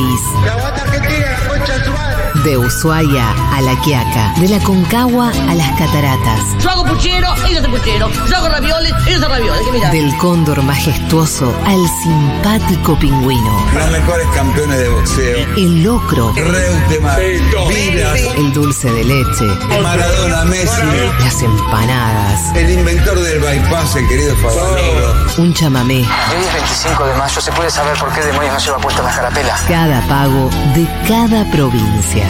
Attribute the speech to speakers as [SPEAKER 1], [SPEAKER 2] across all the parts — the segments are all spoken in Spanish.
[SPEAKER 1] país. De Ushuaia a La Quiaca, de la Concagua a las Cataratas.
[SPEAKER 2] Yo hago puchero, ellos hacen puchero. Yo hago ravioles, ellos hacen ravioles.
[SPEAKER 1] Del cóndor majestuoso al simpático pingüino.
[SPEAKER 3] Los mejores campeones de boxeo.
[SPEAKER 1] El locro,
[SPEAKER 3] Reutemann,
[SPEAKER 1] el dulce de leche,
[SPEAKER 3] Maradona, Messi,
[SPEAKER 1] las empanadas,
[SPEAKER 3] el inventor del bypass, el querido Favaloro.
[SPEAKER 1] un chamamé.
[SPEAKER 4] Hoy es 25 de mayo, ¿se puede saber por qué demonios no lleva puesta la carapela?
[SPEAKER 1] Cada pago de cada provincia.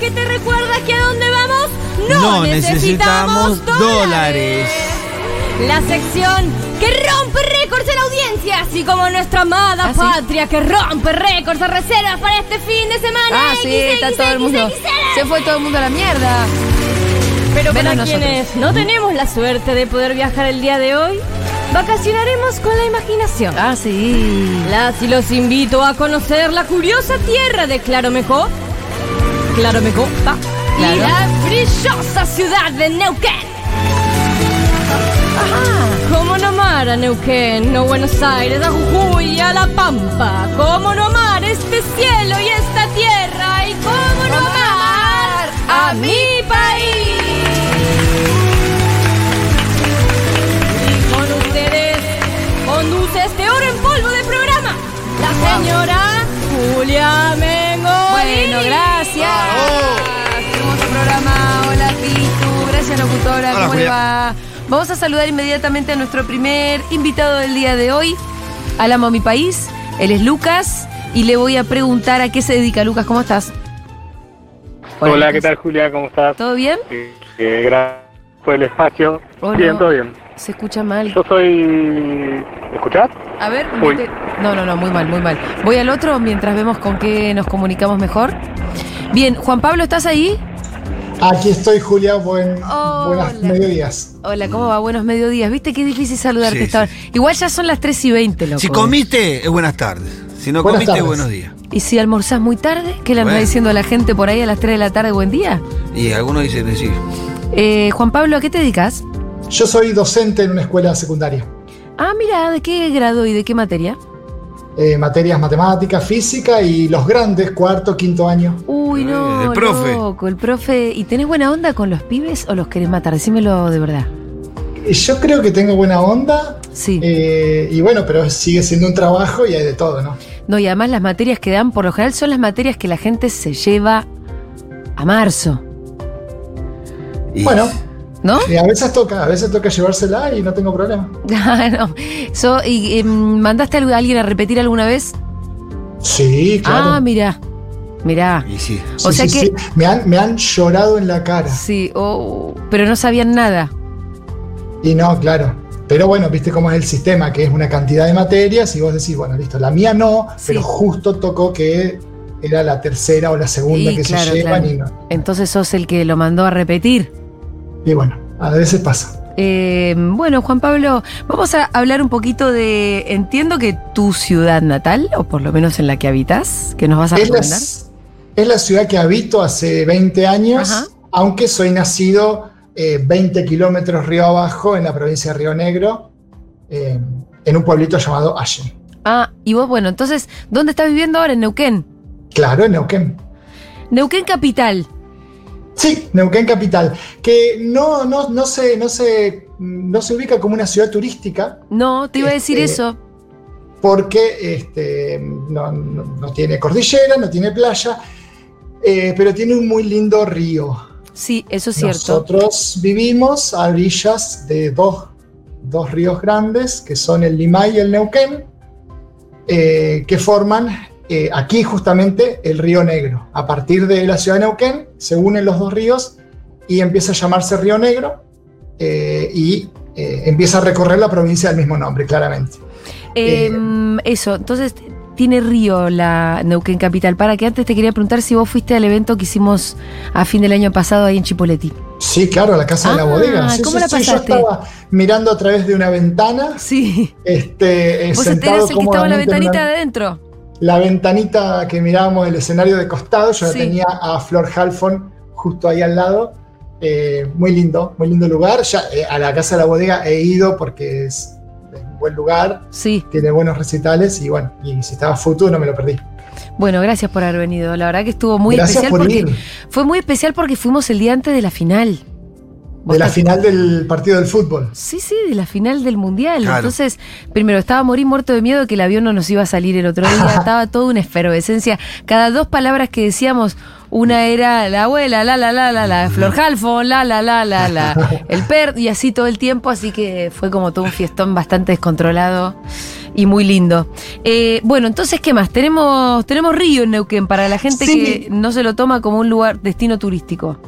[SPEAKER 5] que te recuerda que a dónde vamos no,
[SPEAKER 6] No necesitamos dólares.
[SPEAKER 5] La sección que rompe récords en audiencia, así como nuestra amada patria que rompe récords de reservas para este fin de semana.
[SPEAKER 7] Ah, sí, está todo el mundo. Se fue todo el mundo a la mierda.
[SPEAKER 5] Pero para quienes no tenemos la suerte de poder viajar el día de hoy, vacacionaremos con la imaginación.
[SPEAKER 7] Ah, sí.
[SPEAKER 5] Las y los invito a conocer la curiosa tierra de Claromeco, Claromeco, pa, y
[SPEAKER 7] Claro.
[SPEAKER 5] la brillosa ciudad de Neuquén. ¿Cómo no amar a Neuquén, no Buenos Aires, a Jujuy y a La Pampa? ¿Cómo no amar este cielo y esta tierra? ¿Y cómo no amar a mi país? Y con ustedes conduce este oro en polvo de programa, la señora
[SPEAKER 7] ¿Cómo le va? Vamos a saludar inmediatamente a nuestro primer invitado del día de hoy. Al amo a mi país. Él es Lucas. Y le voy a preguntar a qué se dedica. Lucas, ¿cómo estás?
[SPEAKER 8] Hola. ¿qué tal Julia? ¿Cómo estás?
[SPEAKER 7] ¿Todo bien?
[SPEAKER 8] Eh, eh, gracias por el espacio.
[SPEAKER 7] Hola.
[SPEAKER 8] Bien, todo bien.
[SPEAKER 7] Se escucha mal.
[SPEAKER 8] Yo soy... ¿Me escuchás?
[SPEAKER 7] A ver,
[SPEAKER 8] Uy.
[SPEAKER 7] no, no, no, muy mal, muy mal. Voy al otro mientras vemos con qué nos comunicamos mejor. Bien, Juan Pablo, ¿estás ahí?
[SPEAKER 9] Aquí estoy, Julia. Buen,
[SPEAKER 7] Hola.
[SPEAKER 9] buenas mediodías.
[SPEAKER 7] Hola, ¿cómo va? Buenos mediodías. ¿Viste qué difícil saludarte
[SPEAKER 6] Sí,
[SPEAKER 7] esta hora? Igual ya son las 3 y 20, loco.
[SPEAKER 6] Si comiste, es buenas tardes. Si no
[SPEAKER 9] Buenas
[SPEAKER 6] comiste,
[SPEAKER 9] tardes.
[SPEAKER 6] buenos días.
[SPEAKER 7] ¿Y si almorzás muy tarde? ¿Qué le anda
[SPEAKER 6] Bueno.
[SPEAKER 7] diciendo a la gente por ahí a las 3 de la tarde? Buen día.
[SPEAKER 6] Y algunos dicen decir.
[SPEAKER 7] Eh, Juan Pablo, ¿a qué te dedicas?
[SPEAKER 9] Yo soy docente en una escuela secundaria.
[SPEAKER 7] Ah, mira, ¿de qué grado y de qué materia?
[SPEAKER 9] Eh, materias matemáticas, física y los grandes, cuarto, quinto año.
[SPEAKER 7] Uy, no,
[SPEAKER 6] Eh, el profe.
[SPEAKER 7] loco, el profe. ¿Y tenés buena onda con los pibes o los querés matar? Decímelo de verdad.
[SPEAKER 9] Yo creo que tengo buena onda.
[SPEAKER 7] Sí.
[SPEAKER 9] eh, y bueno, pero sigue siendo un trabajo y hay de todo, ¿no?
[SPEAKER 7] No, y además las materias que dan, por lo general, son las materias que la gente se lleva a marzo,
[SPEAKER 6] Y-
[SPEAKER 9] Bueno,
[SPEAKER 7] ¿no?
[SPEAKER 9] eh, a veces toca, a veces toca llevársela y no tengo problema.
[SPEAKER 7] Ah, no. So, ¿Y em, mandaste a alguien a repetir alguna vez?
[SPEAKER 9] Sí, claro.
[SPEAKER 7] Ah, mira. Mirá.
[SPEAKER 6] Y sí.
[SPEAKER 9] Sí,
[SPEAKER 7] o sea
[SPEAKER 9] sí,
[SPEAKER 7] que-
[SPEAKER 9] sí. Me, han, me han llorado en la cara.
[SPEAKER 7] Sí, oh, pero no sabían nada.
[SPEAKER 9] Y no, claro. Pero bueno, viste cómo es el sistema, que es una cantidad de materias y vos decís, bueno, listo, la mía no,
[SPEAKER 7] Sí.
[SPEAKER 9] pero justo tocó que era la tercera o la segunda
[SPEAKER 7] Y
[SPEAKER 9] que
[SPEAKER 7] claro,
[SPEAKER 9] se llevan
[SPEAKER 7] claro.
[SPEAKER 9] y no.
[SPEAKER 7] Entonces sos el que lo mandó a repetir.
[SPEAKER 9] Y bueno, a veces pasa.
[SPEAKER 7] Eh, bueno, Juan Pablo, vamos a hablar un poquito de. Entiendo que tu ciudad natal, o por lo menos en la que habitas, que nos vas a
[SPEAKER 9] Es la, es la ciudad que habito hace 20 años,
[SPEAKER 7] Ajá.
[SPEAKER 9] aunque soy nacido eh, 20 kilómetros río abajo en la provincia de Río Negro, eh, en un pueblito llamado Allen.
[SPEAKER 7] Ah, y vos, bueno, entonces, ¿dónde estás viviendo ahora? En Neuquén.
[SPEAKER 9] Claro, en Neuquén.
[SPEAKER 7] Neuquén Capital.
[SPEAKER 9] Sí, Neuquén capital, que no, no, no, se, no, se, no se ubica como una ciudad turística
[SPEAKER 7] No, te iba a decir
[SPEAKER 9] Este,
[SPEAKER 7] eso.
[SPEAKER 9] porque este, no, no- no tiene cordillera, no tiene playa, eh, pero tiene un muy lindo río.
[SPEAKER 7] Sí, eso es cierto.
[SPEAKER 9] Nosotros vivimos a orillas de dos, dos ríos grandes, que son el Limay y el Neuquén, eh, que forman eh, aquí justamente el río Negro. A partir de la ciudad de Neuquén se unen los dos ríos y empieza a llamarse Río Negro eh, y eh, empieza a recorrer la provincia del mismo nombre, claramente.
[SPEAKER 7] Eh, eso, entonces tiene río la Neuquén Capital. Para que antes te quería preguntar si vos fuiste al evento que hicimos a fin del año pasado ahí en Chipoleti.
[SPEAKER 9] Sí, claro, la casa de la
[SPEAKER 7] Ah,
[SPEAKER 9] bodega. Sí,
[SPEAKER 7] ¿cómo
[SPEAKER 9] sí,
[SPEAKER 7] la
[SPEAKER 9] sí,
[SPEAKER 7] pasaste?
[SPEAKER 9] Yo estaba mirando a través de una ventana.
[SPEAKER 7] Sí.
[SPEAKER 9] Este,
[SPEAKER 7] Vos
[SPEAKER 9] sentado
[SPEAKER 7] el que estaba en la ventanita
[SPEAKER 9] una-
[SPEAKER 7] de adentro.
[SPEAKER 9] La ventanita que mirábamos el escenario de costado, yo la
[SPEAKER 7] Sí.
[SPEAKER 9] tenía a Flor Halfon justo ahí al lado. Eh, muy lindo, muy lindo lugar. Ya eh, a la casa de la bodega he ido porque es, es un buen lugar,
[SPEAKER 7] Sí.
[SPEAKER 9] tiene buenos recitales y bueno, y si estaba futuro no me lo perdí.
[SPEAKER 7] Bueno, gracias por haber venido. La verdad que estuvo muy
[SPEAKER 9] Gracias
[SPEAKER 7] especial
[SPEAKER 9] por
[SPEAKER 7] porque
[SPEAKER 9] ir.
[SPEAKER 7] fue muy especial porque fuimos el día antes de la final.
[SPEAKER 9] De la final del partido del fútbol.
[SPEAKER 7] Sí, sí, de la final del mundial.
[SPEAKER 6] Claro.
[SPEAKER 7] Entonces, primero estaba morir muerto de miedo que el avión no nos iba a salir el otro día. Estaba toda una efervescencia. Cada dos palabras que decíamos, una era la abuela, la la la la la, Flor Halfon, la la la la la, el per, y así todo el tiempo. Así que fue como todo un fiestón bastante descontrolado y muy lindo. Eh, bueno, entonces, ¿qué más? Tenemos, tenemos Río en Neuquén para la gente
[SPEAKER 9] Sí.
[SPEAKER 7] que no se lo toma como un lugar, destino turístico.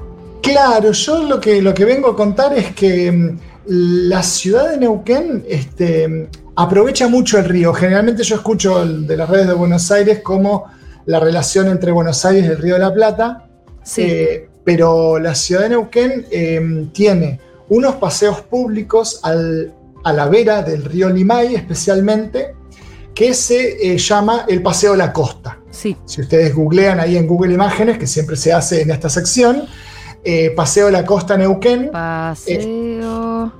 [SPEAKER 9] Claro, yo lo que, lo que vengo a contar es que mm, la ciudad de Neuquén este, aprovecha mucho el río. Generalmente yo escucho el- de las redes de Buenos Aires como la relación entre Buenos Aires y el Río de la Plata,
[SPEAKER 7] Sí.
[SPEAKER 9] eh, pero la ciudad de Neuquén eh, tiene unos paseos públicos al- a la vera del río Limay especialmente, que se eh, llama el Paseo La Costa.
[SPEAKER 7] sí.
[SPEAKER 9] Si ustedes googlean ahí en Google Imágenes, que siempre se hace en esta sección, eh, Paseo de la Costa Neuquén,
[SPEAKER 7] Paseo.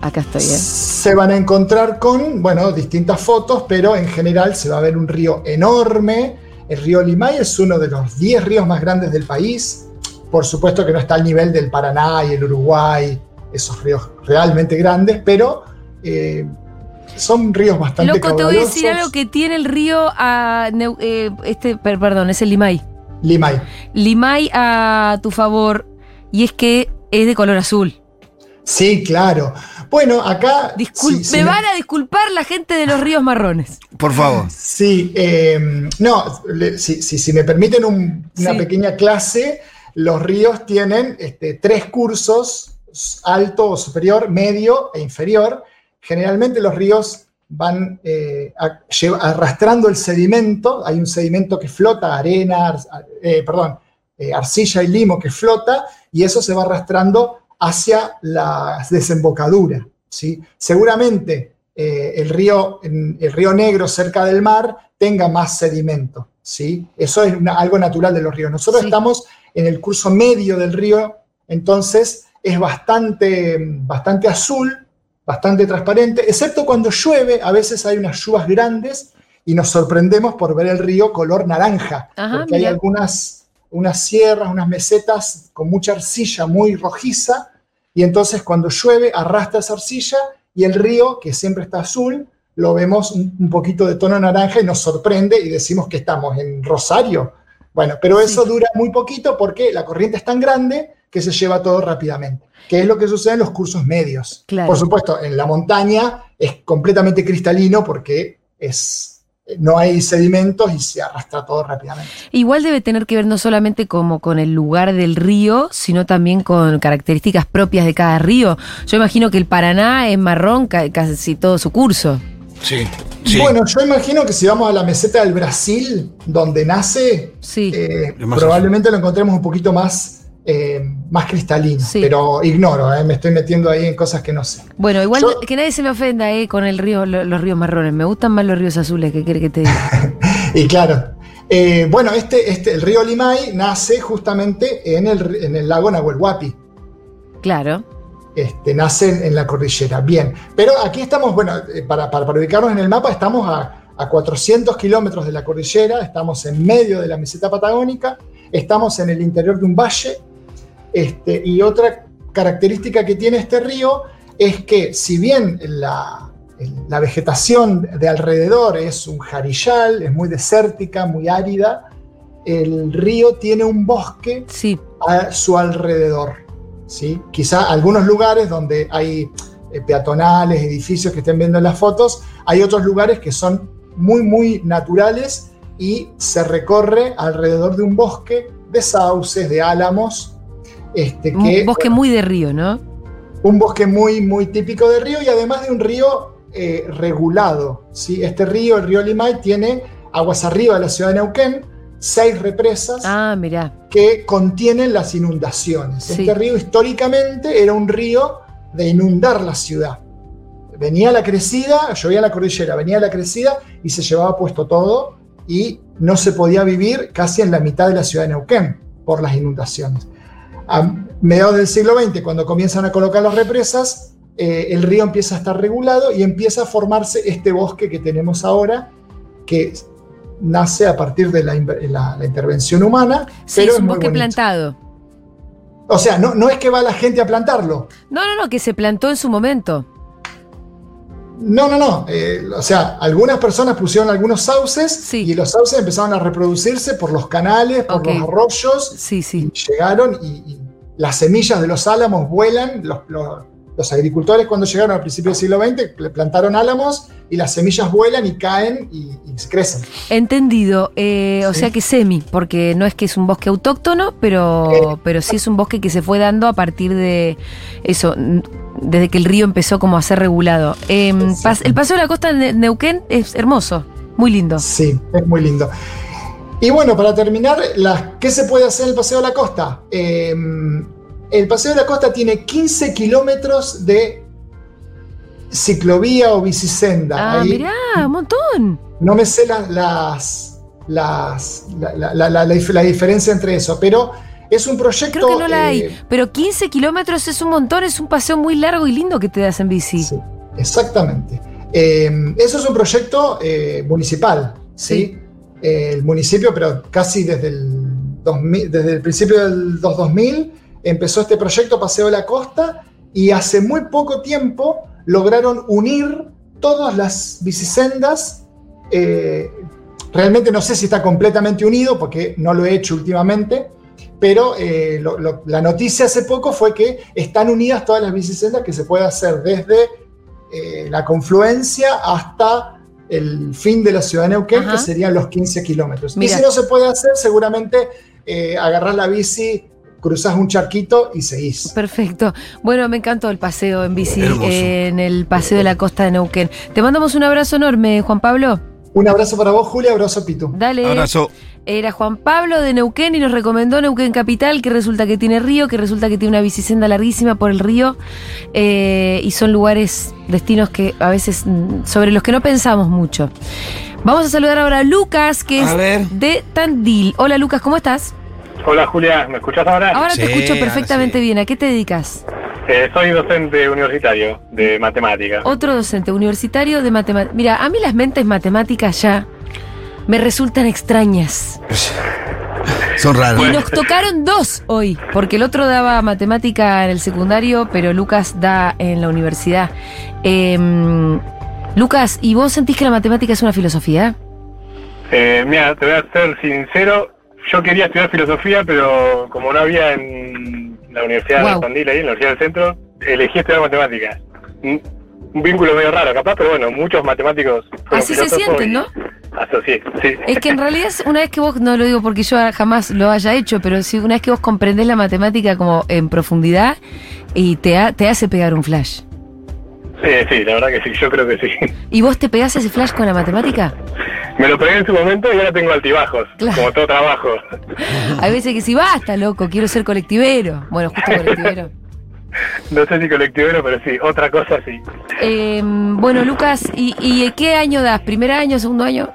[SPEAKER 7] Acá estoy, ¿eh?
[SPEAKER 9] se van a encontrar con, bueno, distintas fotos, pero en general se va a ver un río enorme. El río Limay es uno de los 10 ríos más grandes del país. Por supuesto que no está al nivel del Paraná y el Uruguay, esos ríos realmente grandes, pero eh, son ríos bastante
[SPEAKER 7] Loco, te voy a decir
[SPEAKER 9] caudalosos.
[SPEAKER 7] algo que tiene el río a. Neu- eh, este, per- perdón, es el Limay.
[SPEAKER 9] Limay.
[SPEAKER 7] Limay a tu favor, y es que es de color azul.
[SPEAKER 9] Sí, claro. Bueno, acá...
[SPEAKER 7] Discul-
[SPEAKER 9] sí, sí
[SPEAKER 7] me van a disculpar la gente de los ríos marrones.
[SPEAKER 6] Por favor.
[SPEAKER 9] Sí, eh, no, si, si- si me permiten un- una
[SPEAKER 7] Sí.
[SPEAKER 9] pequeña clase, los ríos tienen este, tres cursos, alto o superior, medio e inferior. Generalmente los ríos van eh, a- lleva- arrastrando el sedimento, hay un sedimento que flota, arena, ar- eh, perdón, eh, arcilla y limo que flota, y eso se va arrastrando hacia la desembocadura. ¿sí? Seguramente el, río, el río Negro cerca del mar tenga más sedimento. ¿sí? Eso es una- algo natural de los ríos. Nosotros
[SPEAKER 7] Sí.
[SPEAKER 9] estamos en el curso medio del río, entonces es bastante, bastante azul, bastante transparente, excepto cuando llueve, a veces hay unas lluvias grandes y nos sorprendemos por ver el río color naranja,
[SPEAKER 7] Ajá,
[SPEAKER 9] porque hay algunas unas sierras, unas mesetas con mucha arcilla muy rojiza, y entonces cuando llueve arrastra esa arcilla y el río, que siempre está azul, lo vemos un, un poquito de tono naranja y nos sorprende y decimos que estamos en Rosario. Bueno, pero eso dura muy poquito porque la corriente es tan grande que se lleva todo rápidamente, que es lo que sucede en los cursos medios.
[SPEAKER 7] Claro.
[SPEAKER 9] Por supuesto, en la montaña es completamente cristalino porque es, no hay sedimentos y se arrastra todo rápidamente.
[SPEAKER 7] Igual debe tener que ver no solamente como con el lugar del río, sino también con características propias de cada río. Yo imagino que el Paraná es marrón ca- casi todo su curso.
[SPEAKER 6] Sí. sí.
[SPEAKER 9] Bueno, yo imagino que si vamos a la meseta del Brasil, donde nace,
[SPEAKER 7] Sí.
[SPEAKER 9] eh, probablemente lo encontremos un poquito más, eh, más cristalino.
[SPEAKER 7] Sí.
[SPEAKER 9] Pero ignoro, eh, me estoy metiendo ahí en cosas que no sé.
[SPEAKER 7] Bueno, igual
[SPEAKER 9] Yo-
[SPEAKER 7] que nadie se me ofenda eh, con el río, lo- los ríos marrones. Me gustan más los ríos azules, ¿qué quiere que te diga?
[SPEAKER 9] Y claro, bueno, este, este, el río Limay nace justamente en el, en el lago Nahuel Huapi.
[SPEAKER 7] Claro.
[SPEAKER 9] Este, nace en, la cordillera. Bien, pero aquí estamos, bueno, para, para- para ubicarnos en el mapa, estamos a, a 400 kilómetros de la cordillera, estamos en medio de la meseta patagónica, estamos en el interior de un valle, este, y otra característica que tiene este río es que si bien la, la vegetación de alrededor es un jarillal, es muy desértica, muy árida, el río tiene un bosque
[SPEAKER 7] Sí.
[SPEAKER 9] a su alrededor. ¿sí? Quizá algunos lugares donde hay eh, peatonales, edificios que estén viendo en las fotos, hay otros lugares que son muy, muy naturales y se recorre alrededor de un bosque de sauces, de álamos, este, que,
[SPEAKER 7] Un bosque muy de río, ¿no?
[SPEAKER 9] un bosque muy, muy típico de río y además de un río eh, regulado. ¿sí? Este río, el río Limay, tiene aguas arriba de la ciudad de Neuquén, seis represas
[SPEAKER 7] Ah, mirá.
[SPEAKER 9] que contienen las inundaciones.
[SPEAKER 7] Sí.
[SPEAKER 9] Este río históricamente era un río de inundar la ciudad. Venía la crecida, llovía la cordillera, venía la crecida y se llevaba puesto todo y no se podía vivir casi en la mitad de la ciudad de Neuquén por las inundaciones. A mediados del siglo XX, cuando comienzan a colocar las represas, eh, el río empieza a estar regulado y empieza a formarse este bosque que tenemos ahora, que nace a partir de la, la- la intervención humana.
[SPEAKER 7] Sí,
[SPEAKER 9] pero
[SPEAKER 7] es un bosque
[SPEAKER 9] bonito.
[SPEAKER 7] plantado.
[SPEAKER 9] O sea, no, no es que va la gente a plantarlo.
[SPEAKER 7] No, no, no, que se plantó en su momento.
[SPEAKER 9] No, no, no. Eh, o sea, algunas personas pusieron algunos sauces
[SPEAKER 7] Sí.
[SPEAKER 9] y los sauces empezaron a reproducirse por los canales, por los arroyos.
[SPEAKER 7] Sí, sí.
[SPEAKER 9] y llegaron y, y las semillas de los álamos vuelan. Los, los- los agricultores cuando llegaron al principio del siglo XX plantaron álamos y las semillas vuelan y caen y, y crecen.
[SPEAKER 7] Entendido. Eh, O sea que semi, porque no es que es un bosque autóctono, pero,
[SPEAKER 9] Eh.
[SPEAKER 7] pero sí es un bosque que se fue dando a partir de eso, desde que el río empezó como a ser regulado. Em, pas- el paseo de la costa de Neuquén es hermoso, muy lindo.
[SPEAKER 9] Sí, es muy lindo. Y bueno, para terminar, ¿qué se puede hacer en el Paseo de la Costa? Eh, el Paseo de la Costa tiene 15 kilómetros de ciclovía o bicisenda.
[SPEAKER 7] Ah,
[SPEAKER 9] Ahí
[SPEAKER 7] mirá, un montón.
[SPEAKER 9] No me sé las, las, las- la, la- la diferencia entre eso, pero es un proyecto...
[SPEAKER 7] Creo que no la hay.
[SPEAKER 9] eh,
[SPEAKER 7] Pero 15 kilómetros es un montón, es un paseo muy largo y lindo que te das en bici.
[SPEAKER 9] Sí, exactamente. Eh, eso es un proyecto eh, municipal, ¿sí? Eh, el municipio, pero casi desde el, 2000 desde el principio del 2000 empezó este proyecto Paseo de la Costa y hace muy poco tiempo lograron unir todas las bicisendas. realmente no sé si está completamente unido porque no lo he hecho últimamente, pero eh, lo- lo- la noticia hace poco fue que están unidas todas las bicisendas que se puede hacer desde eh, la confluencia hasta el fin de la ciudad de Neuquén,
[SPEAKER 7] Ajá.
[SPEAKER 9] que serían los 15 kilómetros. Y si no se puede hacer, seguramente eh, agarrás la bici, cruzás un charquito y seguís.
[SPEAKER 7] Perfecto. Bueno, me encantó el paseo en bici
[SPEAKER 6] Hermoso.
[SPEAKER 7] en el paseo de la costa de Neuquén. Te mandamos un abrazo enorme, Juan Pablo.
[SPEAKER 9] Un abrazo para vos, Julia, abrazo Pitu.
[SPEAKER 7] Dale.
[SPEAKER 6] Abrazo.
[SPEAKER 7] Era Juan Pablo de Neuquén y nos recomendó Neuquén Capital, que resulta que tiene río, que resulta que tiene una bicisenda larguísima por el río. eh, y son lugares, destinos que a veces mm, sobre los que no pensamos mucho. Vamos a saludar ahora a Lucas, que
[SPEAKER 6] A
[SPEAKER 7] es
[SPEAKER 6] ver.
[SPEAKER 7] de Tandil. Hola Lucas, ¿cómo estás?
[SPEAKER 8] Hola Julia, ¿me escuchás ahora?
[SPEAKER 7] Ahora te escucho perfectamente
[SPEAKER 6] sí.
[SPEAKER 7] bien. ¿A qué te dedicas?
[SPEAKER 8] Eh, soy docente universitario de matemáticas.
[SPEAKER 7] Otro docente universitario de matemáticas. Mira, a mí las mentes matemáticas ya me resultan extrañas.
[SPEAKER 6] Son raros.
[SPEAKER 7] Y nos tocaron dos hoy, porque el otro daba matemática en el secundario, pero Lucas da en la universidad. Em, Lucas, ¿y vos sentís que la matemática es una filosofía?
[SPEAKER 8] Eh, mira, te voy a ser sincero, yo quería estudiar filosofía, pero como no había en la Universidad
[SPEAKER 7] Wow.
[SPEAKER 8] de Sandil, ahí, en la Universidad del Centro, elegí estudiar matemáticas. Un, un vínculo medio raro, capaz, pero bueno, muchos matemáticos
[SPEAKER 7] Así se sienten,
[SPEAKER 8] y
[SPEAKER 7] ¿no?
[SPEAKER 8] Asocié, sí.
[SPEAKER 7] Es que en realidad, una vez que vos, no lo digo porque yo jamás lo haya hecho, pero si una vez que vos comprendés la matemática como en profundidad y te, ha- te hace pegar un flash.
[SPEAKER 8] Sí, sí, la verdad que sí, yo creo que sí.
[SPEAKER 7] ¿Y vos te pegás ese flash con la matemática?
[SPEAKER 8] Me lo pegué en su momento y ahora tengo altibajos,
[SPEAKER 7] Claro.
[SPEAKER 8] como todo trabajo.
[SPEAKER 7] Hay veces que si basta, loco, quiero ser colectivero. Bueno, justo colectivero.
[SPEAKER 8] No sé si colectivero, pero sí, otra cosa sí.
[SPEAKER 7] Eh, bueno, Lucas, ¿y, ¿y qué año das? ¿Primer año, segundo año?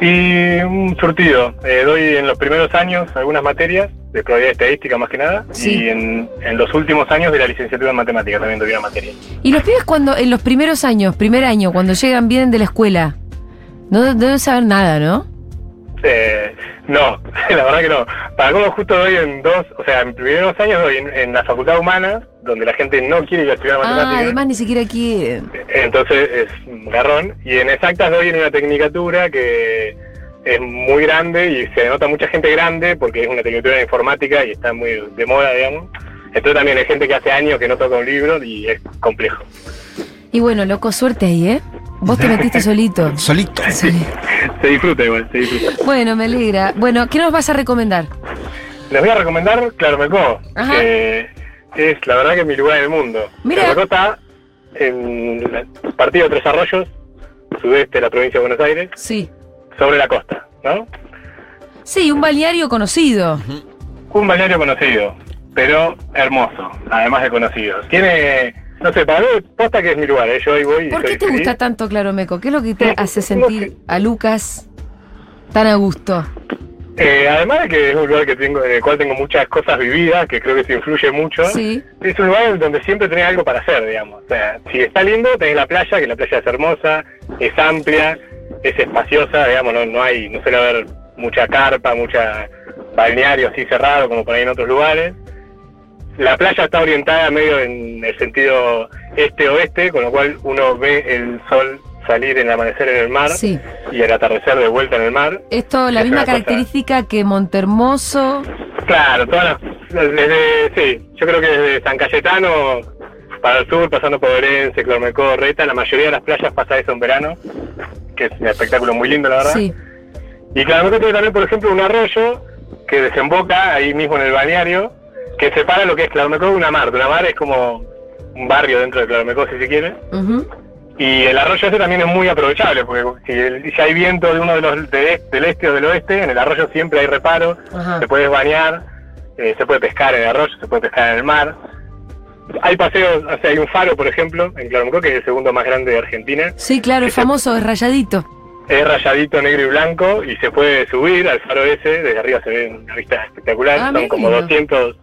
[SPEAKER 8] Y un surtido. Eh, doy en los primeros años algunas materias de probabilidad estadística más que nada.
[SPEAKER 7] Sí.
[SPEAKER 8] Y en, en los últimos años de la licenciatura en matemáticas también doy una materia.
[SPEAKER 7] Y los pibes cuando, en los primeros años, primer año, cuando llegan, vienen de la escuela, no de- deben saber nada, ¿no?
[SPEAKER 8] Eh, no, la verdad que no. Para cómo justo doy en dos, o sea, en primeros años doy en, en la facultad humana, donde la gente no quiere ir a estudiar
[SPEAKER 7] Ah,
[SPEAKER 8] matemáticas.
[SPEAKER 7] además ni siquiera quieren.
[SPEAKER 8] Entonces es un garrón. Y en exactas doy en una tecnicatura que es muy grande y se nota mucha gente grande porque es una tecnicatura de informática y está muy de moda, digamos. Entonces también hay gente que hace años que no toca un libro y es complejo.
[SPEAKER 7] Y bueno, loco, suerte ahí, ¿eh? Vos te metiste solito.
[SPEAKER 6] Solito.
[SPEAKER 7] Sí.
[SPEAKER 8] Se disfruta igual, se disfruta.
[SPEAKER 7] Bueno, me alegra. Bueno, ¿qué nos vas a recomendar?
[SPEAKER 8] Les voy a recomendar Claro Melcó,
[SPEAKER 7] Ajá.
[SPEAKER 8] que es la verdad que es mi lugar en el mundo.
[SPEAKER 7] Mira.
[SPEAKER 8] Claro Melcó está en el partido de Tres Arroyos, sudeste de la provincia de Buenos Aires,
[SPEAKER 7] Sí.
[SPEAKER 8] sobre la costa, ¿no?
[SPEAKER 7] Sí, un balneario conocido.
[SPEAKER 8] Un balneario conocido, pero hermoso, además de conocido. Tiene, no sé, para mí posta que es mi lugar, ¿eh? yo ahí voy
[SPEAKER 7] ¿Por qué te
[SPEAKER 8] feliz.
[SPEAKER 7] gusta tanto Claromeco? ¿Qué es lo que te
[SPEAKER 8] Sí,
[SPEAKER 7] hace
[SPEAKER 8] no
[SPEAKER 7] sentir
[SPEAKER 8] sé.
[SPEAKER 7] a Lucas tan a gusto?
[SPEAKER 8] Eh, además de que es un lugar que tengo, en el cual tengo muchas cosas vividas, que creo que se influye mucho.
[SPEAKER 7] Sí.
[SPEAKER 8] Es un lugar donde siempre tenés algo para hacer, digamos. O sea, si está lindo, tenés la playa, que la playa es hermosa, es amplia, es espaciosa, digamos, no, no hay, no suele haber mucha carpa, mucha balneario así cerrado como por ahí en otros lugares. La playa está orientada medio en el sentido este-oeste, con lo cual uno ve el sol salir en el amanecer en el mar
[SPEAKER 7] Sí.
[SPEAKER 8] y el atardecer de vuelta en el mar.
[SPEAKER 7] Esto, la
[SPEAKER 8] Es
[SPEAKER 7] misma
[SPEAKER 8] una cosa-
[SPEAKER 7] característica que Montermoso.
[SPEAKER 8] Claro, todas las, desde, sí, yo creo que desde San Cayetano para el sur, pasando por Orense, Clormecó, Reta, la mayoría de las playas pasa eso en verano, que es un espectáculo muy lindo, la verdad.
[SPEAKER 7] Sí.
[SPEAKER 8] Y Clormecó tiene también, por ejemplo, un arroyo que desemboca ahí mismo en el balneario, que separa lo que es Claromecó de una mar. Una mar es como un barrio dentro de Claromecó, si se quiere. Y el arroyo ese también es muy aprovechable, porque si, el, si hay viento de uno de los de del este o del oeste, en el arroyo siempre hay reparo,
[SPEAKER 7] uh
[SPEAKER 8] -huh. te puedes bañar, eh, se puede pescar en el arroyo, se puede pescar en el mar. Hay paseos, o sea, hay un faro, por ejemplo, en Claromecó, que es el segundo más grande de Argentina.
[SPEAKER 7] Sí, claro, es famoso, es rayadito.
[SPEAKER 8] Es rayadito negro y blanco y se puede subir al faro ese, desde arriba se ve una vista espectacular,
[SPEAKER 7] ah,
[SPEAKER 8] son como
[SPEAKER 7] lindo.
[SPEAKER 8] 200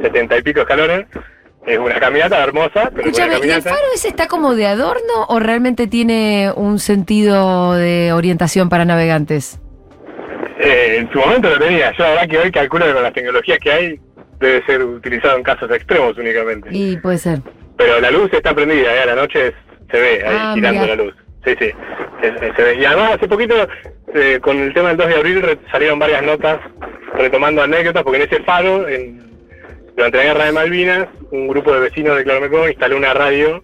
[SPEAKER 8] 70 y pico escalones. Es una caminata hermosa. Pero
[SPEAKER 7] Escúchame, ¿y el faro ese está como de adorno o realmente tiene un sentido de orientación para navegantes?
[SPEAKER 8] Eh, en su momento lo tenía. Yo la verdad que hoy calculo que con las tecnologías que hay debe ser utilizado en casos extremos únicamente.
[SPEAKER 7] Y puede ser.
[SPEAKER 8] Pero la luz está prendida, ¿eh? a la noche se ve ahí
[SPEAKER 7] ah,
[SPEAKER 8] girando
[SPEAKER 7] mirá.
[SPEAKER 8] la luz. Sí, sí. Se, ve. Y además hace poquito, eh, con el tema del 2 de abril, salieron varias notas retomando anécdotas, porque en ese faro, en durante la guerra de Malvinas, un grupo de vecinos de Claromecó instaló una radio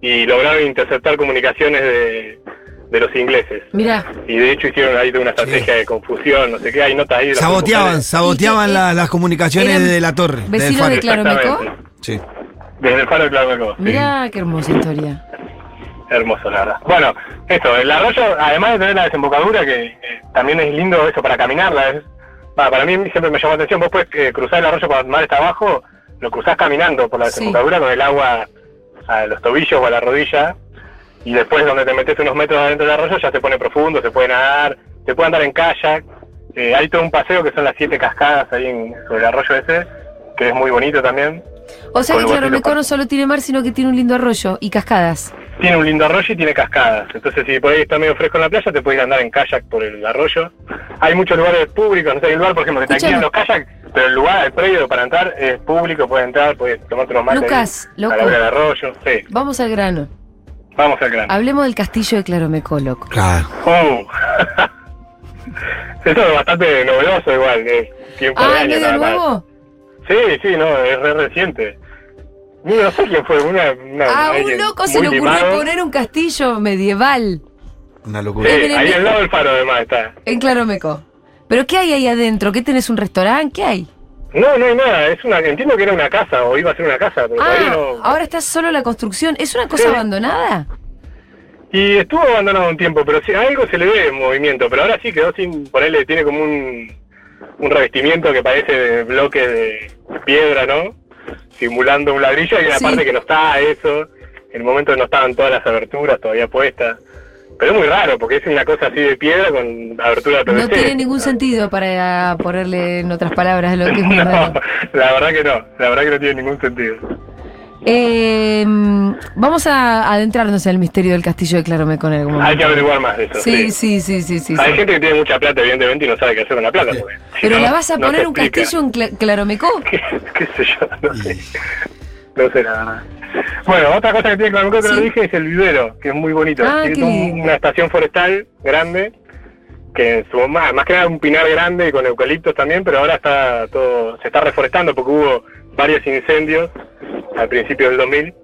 [SPEAKER 8] y lograron interceptar comunicaciones de, de los ingleses.
[SPEAKER 7] Mira,
[SPEAKER 8] Y de hecho hicieron ahí una estrategia de confusión, no sé qué, hay notas ahí.
[SPEAKER 6] Saboteaban, saboteaban
[SPEAKER 7] ¿Y qué-
[SPEAKER 6] la- las comunicaciones de la torre. del
[SPEAKER 7] vecinos
[SPEAKER 6] faro.
[SPEAKER 7] de Claromecó.
[SPEAKER 6] Sí.
[SPEAKER 8] Desde el faro de Claromecó. sí.
[SPEAKER 7] Mira qué hermosa historia.
[SPEAKER 8] Hermoso, la verdad. Bueno, eso, el arroyo, además de tener la desembocadura, que eh, también es lindo eso para caminarla, es, va, para mí siempre me llamó la atención, vos puedes eh, cruzar el arroyo cuando el mar está abajo, lo cruzás caminando por la
[SPEAKER 7] Sí.
[SPEAKER 8] desembocadura con el agua a los tobillos o a la rodilla, y después donde te metes unos metros adentro del arroyo ya se pone profundo, se puede nadar, se puede andar en kayak, eh, hay todo un paseo que son las siete cascadas ahí en, sobre el arroyo ese, que es muy bonito también.
[SPEAKER 7] O sea que
[SPEAKER 8] vasito
[SPEAKER 7] no solo tiene mar, sino que tiene un lindo arroyo y cascadas.
[SPEAKER 8] Tiene un lindo arroyo y tiene cascadas. Entonces, si por ahí está medio fresco en la playa, te puedes ir a andar en kayak por el arroyo. Hay muchos lugares públicos, no sé, hay un lugar, por ejemplo, que te alquilan los kayak, pero el lugar, el predio para entrar es público, puedes entrar, puedes tomarte unos mates
[SPEAKER 7] Lucas,
[SPEAKER 8] ahí,
[SPEAKER 7] loco.
[SPEAKER 8] a la vera del arroyo. Sí,
[SPEAKER 7] Vamos al grano.
[SPEAKER 8] vamos al grano.
[SPEAKER 7] Hablemos del castillo de Claromecó, loco.
[SPEAKER 6] Claro.
[SPEAKER 8] Uh. Eso es bastante novedoso igual, es tiempo de
[SPEAKER 7] Ah,
[SPEAKER 8] años
[SPEAKER 7] ¿medio
[SPEAKER 8] nada más.
[SPEAKER 7] nuevo?
[SPEAKER 8] Sí, sí, no, es re reciente. No sé quién fue, una... una
[SPEAKER 7] Ah, un loco se le ocurrió
[SPEAKER 8] limado.
[SPEAKER 7] poner un castillo medieval
[SPEAKER 6] Una locura.
[SPEAKER 8] Ahí al lado del faro además está.
[SPEAKER 7] en Claromecó. ¿Pero qué hay ahí adentro? ¿Qué tenés? ¿Un restaurante? ¿Qué hay?
[SPEAKER 8] No, no hay nada. Es una, entiendo que era una casa o iba a ser una casa, pero
[SPEAKER 7] Ah,
[SPEAKER 8] no.
[SPEAKER 7] ahora está solo la construcción. ¿Es una cosa
[SPEAKER 8] Sí.
[SPEAKER 7] abandonada?
[SPEAKER 8] Y estuvo abandonado un tiempo, pero sí, algo se le ve en movimiento. Pero ahora sí quedó sin ponerle, tiene como un, un revestimiento que parece de bloque de piedra, ¿no? Simulando un ladrillo. Y hay una
[SPEAKER 7] Sí.
[SPEAKER 8] parte que no está eso. En el momento no estaban todas las aberturas todavía puestas. Pero es muy raro, porque es una cosa así de piedra con abertura PVC.
[SPEAKER 7] No tiene ningún sentido para ponerle en otras palabras lo que es muy
[SPEAKER 8] No,
[SPEAKER 7] raro.
[SPEAKER 8] la verdad que no. La verdad que no tiene ningún sentido.
[SPEAKER 7] Eh, vamos a adentrarnos en el misterio del castillo de en algún momento.
[SPEAKER 8] Hay que averiguar más de eso.
[SPEAKER 7] Sí, sí, sí, sí, sí.
[SPEAKER 8] Hay
[SPEAKER 7] sí.
[SPEAKER 8] gente que tiene mucha plata, evidentemente, y no sabe qué hacer con la plata. porque si
[SPEAKER 7] Pero
[SPEAKER 8] no,
[SPEAKER 7] la vas a
[SPEAKER 8] no
[SPEAKER 7] poner un
[SPEAKER 8] explica.
[SPEAKER 7] castillo en Cla- Claromecó.
[SPEAKER 8] ¿Qué, qué sé yo? No sé. No sé la verdad. Bueno, otra cosa que tiene Claromecó que
[SPEAKER 7] Sí.
[SPEAKER 8] no dije es el vivero, que es muy bonito.
[SPEAKER 7] Ah,
[SPEAKER 8] una estación forestal grande, que en su más, más que nada un pinar grande con eucaliptos también, pero ahora está todo, se está reforestando porque hubo varios incendios al principio del 2000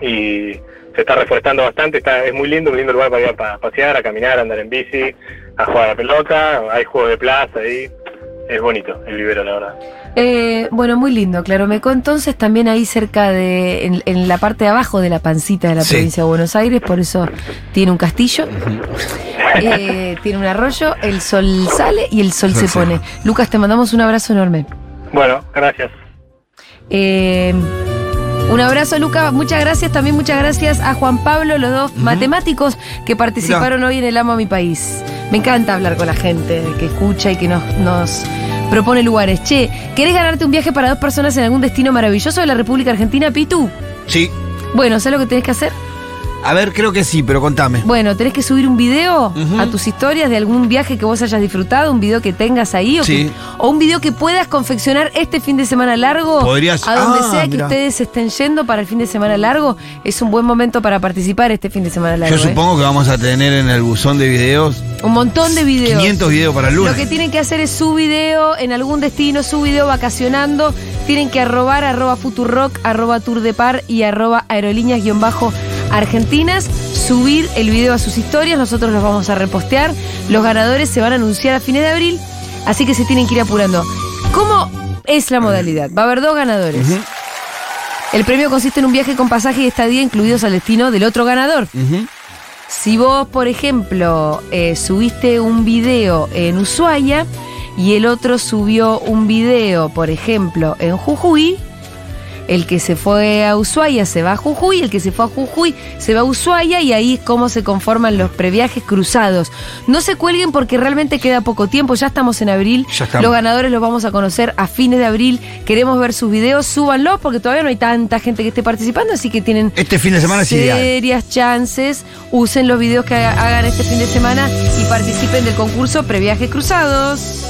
[SPEAKER 8] y se está reforestando bastante, está, es muy lindo, un lindo lugar para ir a pa- pasear, a caminar, a andar en bici, a jugar a la pelota, hay juegos de plaza ahí, es bonito el vivero, la verdad.
[SPEAKER 7] Eh, bueno, muy lindo, claro. Me entonces también ahí cerca de, en, en la parte de abajo de la pancita de la
[SPEAKER 6] Sí.
[SPEAKER 7] provincia de Buenos Aires, por eso tiene un castillo, eh, tiene un arroyo, el sol sale y el sol se pone. Lucas, te mandamos un abrazo enorme.
[SPEAKER 8] Bueno, gracias.
[SPEAKER 7] Eh, un abrazo, Lucas. Muchas gracias. También muchas gracias a Juan Pablo, los dos matemáticos que participaron hoy en el Amo a mi país. Me encanta hablar con la gente que escucha y que nos, nos propone lugares. Che, ¿querés ganarte un viaje para dos personas en algún destino maravilloso de la República Argentina, Pitu?
[SPEAKER 6] Sí.
[SPEAKER 7] Bueno, ¿sabes lo que tenés que hacer?
[SPEAKER 6] A ver, creo que sí, pero contame.
[SPEAKER 7] Bueno, tenés que subir un video a tus historias de algún viaje que vos hayas disfrutado, un video que tengas ahí, o,
[SPEAKER 6] Sí.
[SPEAKER 7] que- o un video que puedas confeccionar este fin de semana largo.
[SPEAKER 6] Podrías-
[SPEAKER 7] A donde
[SPEAKER 6] Ah,
[SPEAKER 7] sea que ustedes estén yendo para el fin de semana largo, es un buen momento para participar este fin de semana largo.
[SPEAKER 6] Yo
[SPEAKER 7] ¿eh?
[SPEAKER 6] supongo que vamos a tener en el buzón de videos
[SPEAKER 7] Un montón de videos.
[SPEAKER 6] 500 videos para el lunes.
[SPEAKER 7] Lo que tienen que hacer es su video en algún destino, su video vacacionando. Tienen que arrobar arroba futurock, arroba tour de par y arroba aerolíneas-argentinas. Subir el video a sus historias, nosotros los vamos a repostear. Los ganadores se van a anunciar a fines de abril, así que se tienen que ir apurando. ¿Cómo es la modalidad? Va a haber dos ganadores. El premio consiste en un viaje con pasaje y estadía incluidos al destino del otro ganador. Si vos, por ejemplo, eh, subiste un video en Ushuaia y el otro subió un video, por ejemplo, en Jujuy, el que se fue a Ushuaia se va a Jujuy, el que se fue a Jujuy se va a Ushuaia y ahí es cómo se conforman los previajes cruzados. No se cuelguen porque realmente queda poco tiempo, ya estamos en abril,
[SPEAKER 6] estamos.
[SPEAKER 7] los ganadores los vamos a conocer a fines de abril, queremos ver sus videos, súbanlos porque todavía no hay tanta gente que esté participando, así que tienen
[SPEAKER 6] Este fin de semana
[SPEAKER 7] serias chances. Usen los videos que haga- hagan este fin de semana y participen del concurso Previajes Cruzados.